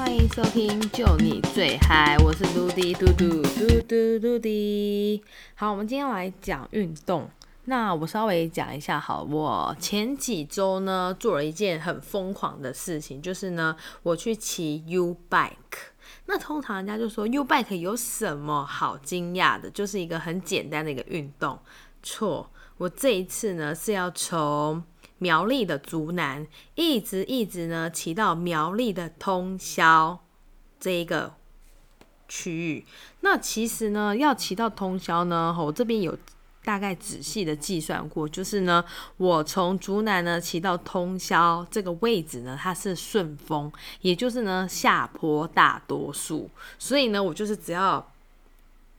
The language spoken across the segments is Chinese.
欢迎收听《就你最嗨》，我是嘟滴嘟嘟嘟嘟嘟滴。好，我们今天来讲运动。那我稍微讲一下，好，我前几周呢做了一件很疯狂的事情，就是呢我去骑 U bike。那通常人家就说 U bike 有什么好惊讶的？就是一个很简单的一个运动。错，我这一次呢是要从苗栗的竹南，一直一直呢骑到苗栗的通宵这一个区域。那其实呢，要骑到通宵呢，我这边有大概仔细的计算过，就是呢，我从竹南呢骑到通宵这个位置呢，它是顺风，也就是呢下坡大多数，所以呢，我就是只要。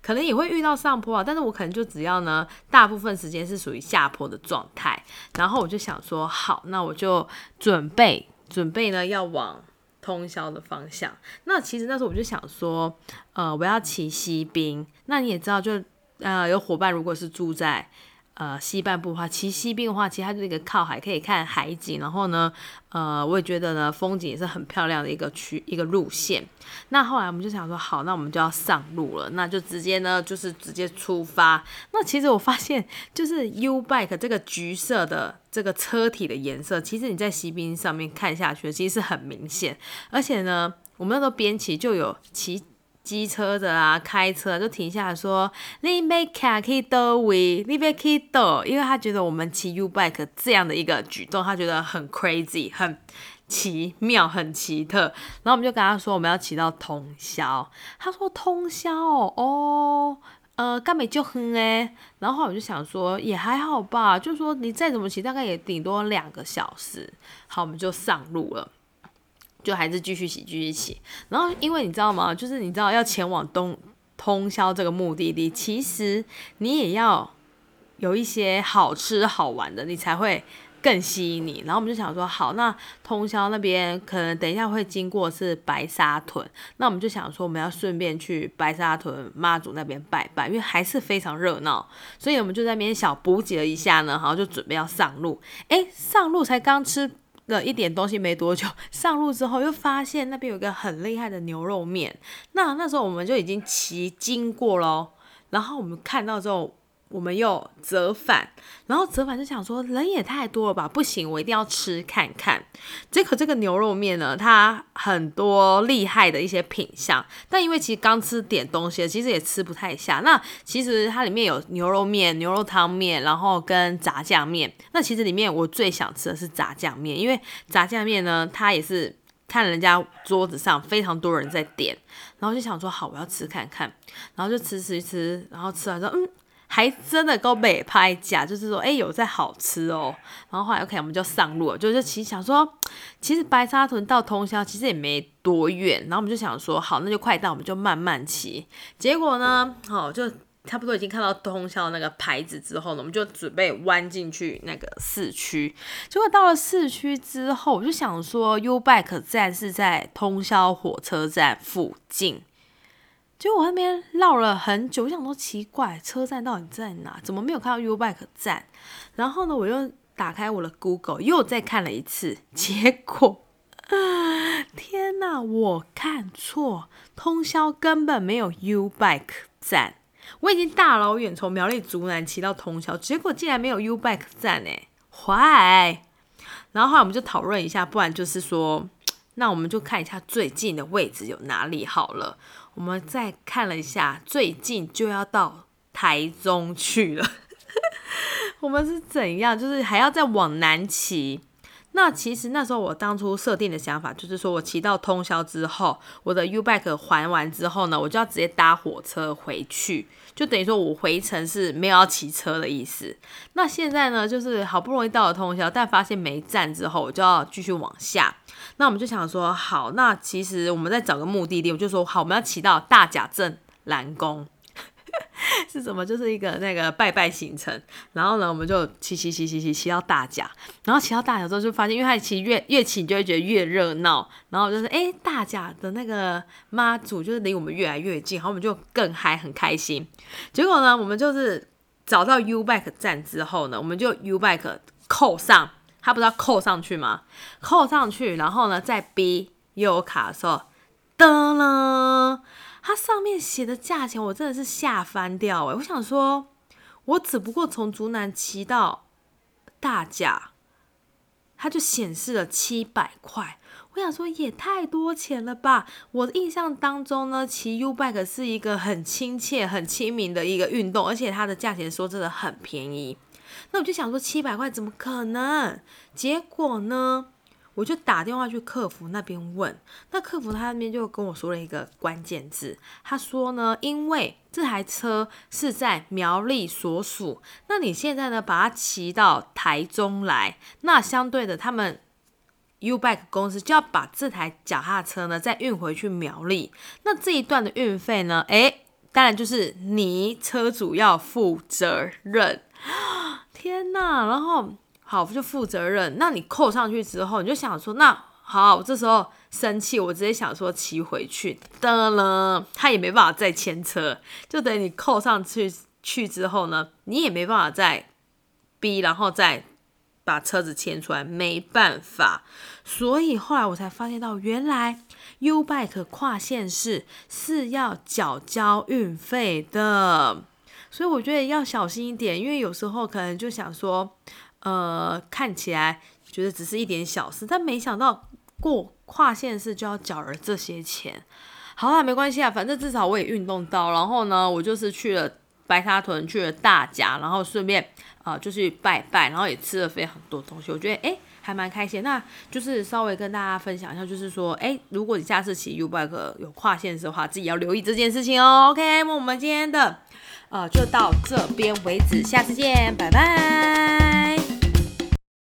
可能也会遇到上坡啊，但是我可能就只要呢，大部分时间是属于下坡的状态，然后我就想说，好，那我就准备准备呢，要往通宵的方向。那其实那时候我就想说，呃，我要骑西滨。那你也知道，就呃，有伙伴如果是住在。呃，西半部的话，骑西滨的话，其实它就是一个靠海，可以看海景。然后呢，呃，我也觉得呢，风景也是很漂亮的一个区一个路线。那后来我们就想说，好，那我们就要上路了，那就直接呢，就是直接出发。那其实我发现，就是 U bike 这个橘色的这个车体的颜色，其实你在西滨上面看下去，其实是很明显。而且呢，我们那时候边骑就有骑。机车的啊，开车就停下来说：“你别开去到位，你别去到。”因为他觉得我们骑 U bike 这样的一个举动，他觉得很 crazy，很奇妙，很奇特。然后我们就跟他说：“我们要骑到通宵。”他说：“通宵哦，呃，干没就哼哎。”然后我就想说：“也还好吧，就是说你再怎么骑，大概也顶多两个小时。”好，我们就上路了。就还是继续洗，继续洗。然后，因为你知道吗？就是你知道要前往东通宵这个目的地，其实你也要有一些好吃好玩的，你才会更吸引你。然后我们就想说，好，那通宵那边可能等一下会经过是白沙屯，那我们就想说，我们要顺便去白沙屯妈祖那边拜拜，因为还是非常热闹。所以我们就在那边小补给了一下呢，然后就准备要上路。哎，上路才刚吃。了一点东西没多久，上路之后又发现那边有一个很厉害的牛肉面。那那时候我们就已经骑经过喽，然后我们看到之后。我们又折返，然后折返就想说人也太多了吧，不行，我一定要吃看看。结果这个牛肉面呢，它很多厉害的一些品相，但因为其实刚吃点东西，其实也吃不太下。那其实它里面有牛肉面、牛肉汤面，然后跟炸酱面。那其实里面我最想吃的是炸酱面，因为炸酱面呢，它也是看人家桌子上非常多人在点，然后就想说好，我要吃看看，然后就吃吃吃，然后吃完之后，嗯。还真的够美拍假，就是说，哎，有在好吃哦。然后后来 OK，我们就上路了，就是其实想说，其实白沙屯到通宵其实也没多远。然后我们就想说，好，那就快到，我们就慢慢骑。结果呢，好，就差不多已经看到通宵那个牌子之后呢，我们就准备弯进去那个市区。结果到了市区之后，我就想说，U Bike 站是在通宵火车站附近。结果我那边绕了很久，我想说奇怪，车站到底在哪？怎么没有看到 U Bike 站？然后呢，我又打开我的 Google，又再看了一次，结果，天哪，我看错，通宵根本没有 U Bike 站。我已经大老远从苗栗竹南骑到通宵，结果竟然没有 U Bike 站哎，坏！然后后来我们就讨论一下，不然就是说，那我们就看一下最近的位置有哪里好了。我们再看了一下，最近就要到台中去了。我们是怎样？就是还要再往南骑。那其实那时候我当初设定的想法，就是说我骑到通宵之后，我的 U bike 还完之后呢，我就要直接搭火车回去，就等于说我回程是没有要骑车的意思。那现在呢，就是好不容易到了通宵，但发现没站之后，我就要继续往下。那我们就想说，好，那其实我们再找个目的地，我就说好，我们要骑到大甲镇蓝宫。是什么？就是一个那个拜拜行程，然后呢，我们就骑骑骑骑骑骑到大甲，然后骑到大甲之后就发现，因为它骑越越骑就会觉得越热闹，然后就是哎，大甲的那个妈祖就是离我们越来越近，然后我们就更嗨很开心。结果呢，我们就是找到 U bike 站之后呢，我们就 U bike 扣上，它不是要扣上去吗？扣上去，然后呢再 B 又有卡的时候的了，它上面写的价钱我真的是吓翻掉哎！我想说，我只不过从竹南骑到大甲，它就显示了七百块。我想说也太多钱了吧！我的印象当中呢，骑 U bike 是一个很亲切、很亲民的一个运动，而且它的价钱说真的很便宜。那我就想说七百块怎么可能？结果呢，我就打电话去客服那边问，那客服他那边就跟我说了一个关键字，他说呢，因为这台车是在苗栗所属，那你现在呢把它骑到台中来，那相对的他们。U bike 公司就要把这台脚踏车呢再运回去苗栗，那这一段的运费呢？诶，当然就是你车主要负责任。天呐，然后好就负责任，那你扣上去之后，你就想说，那好，这时候生气，我直接想说骑回去。的了，他也没办法再牵车，就等你扣上去去之后呢，你也没办法再逼，然后再。把车子牵出来，没办法，所以后来我才发现到，原来 U bike 跨线是是要缴交运费的，所以我觉得要小心一点，因为有时候可能就想说，呃，看起来觉得只是一点小事，但没想到过跨线是就要缴了这些钱。好啦，没关系啊，反正至少我也运动到，然后呢，我就是去了。白沙屯去了大甲，然后顺便啊就去拜拜，然后也吃了非常多东西，我觉得哎还蛮开心。那就是稍微跟大家分享一下，就是说哎，如果你下次骑 U bike 有跨线的话，自己要留意这件事情哦。OK，那我们今天的呃就到这边为止，下次见，拜拜。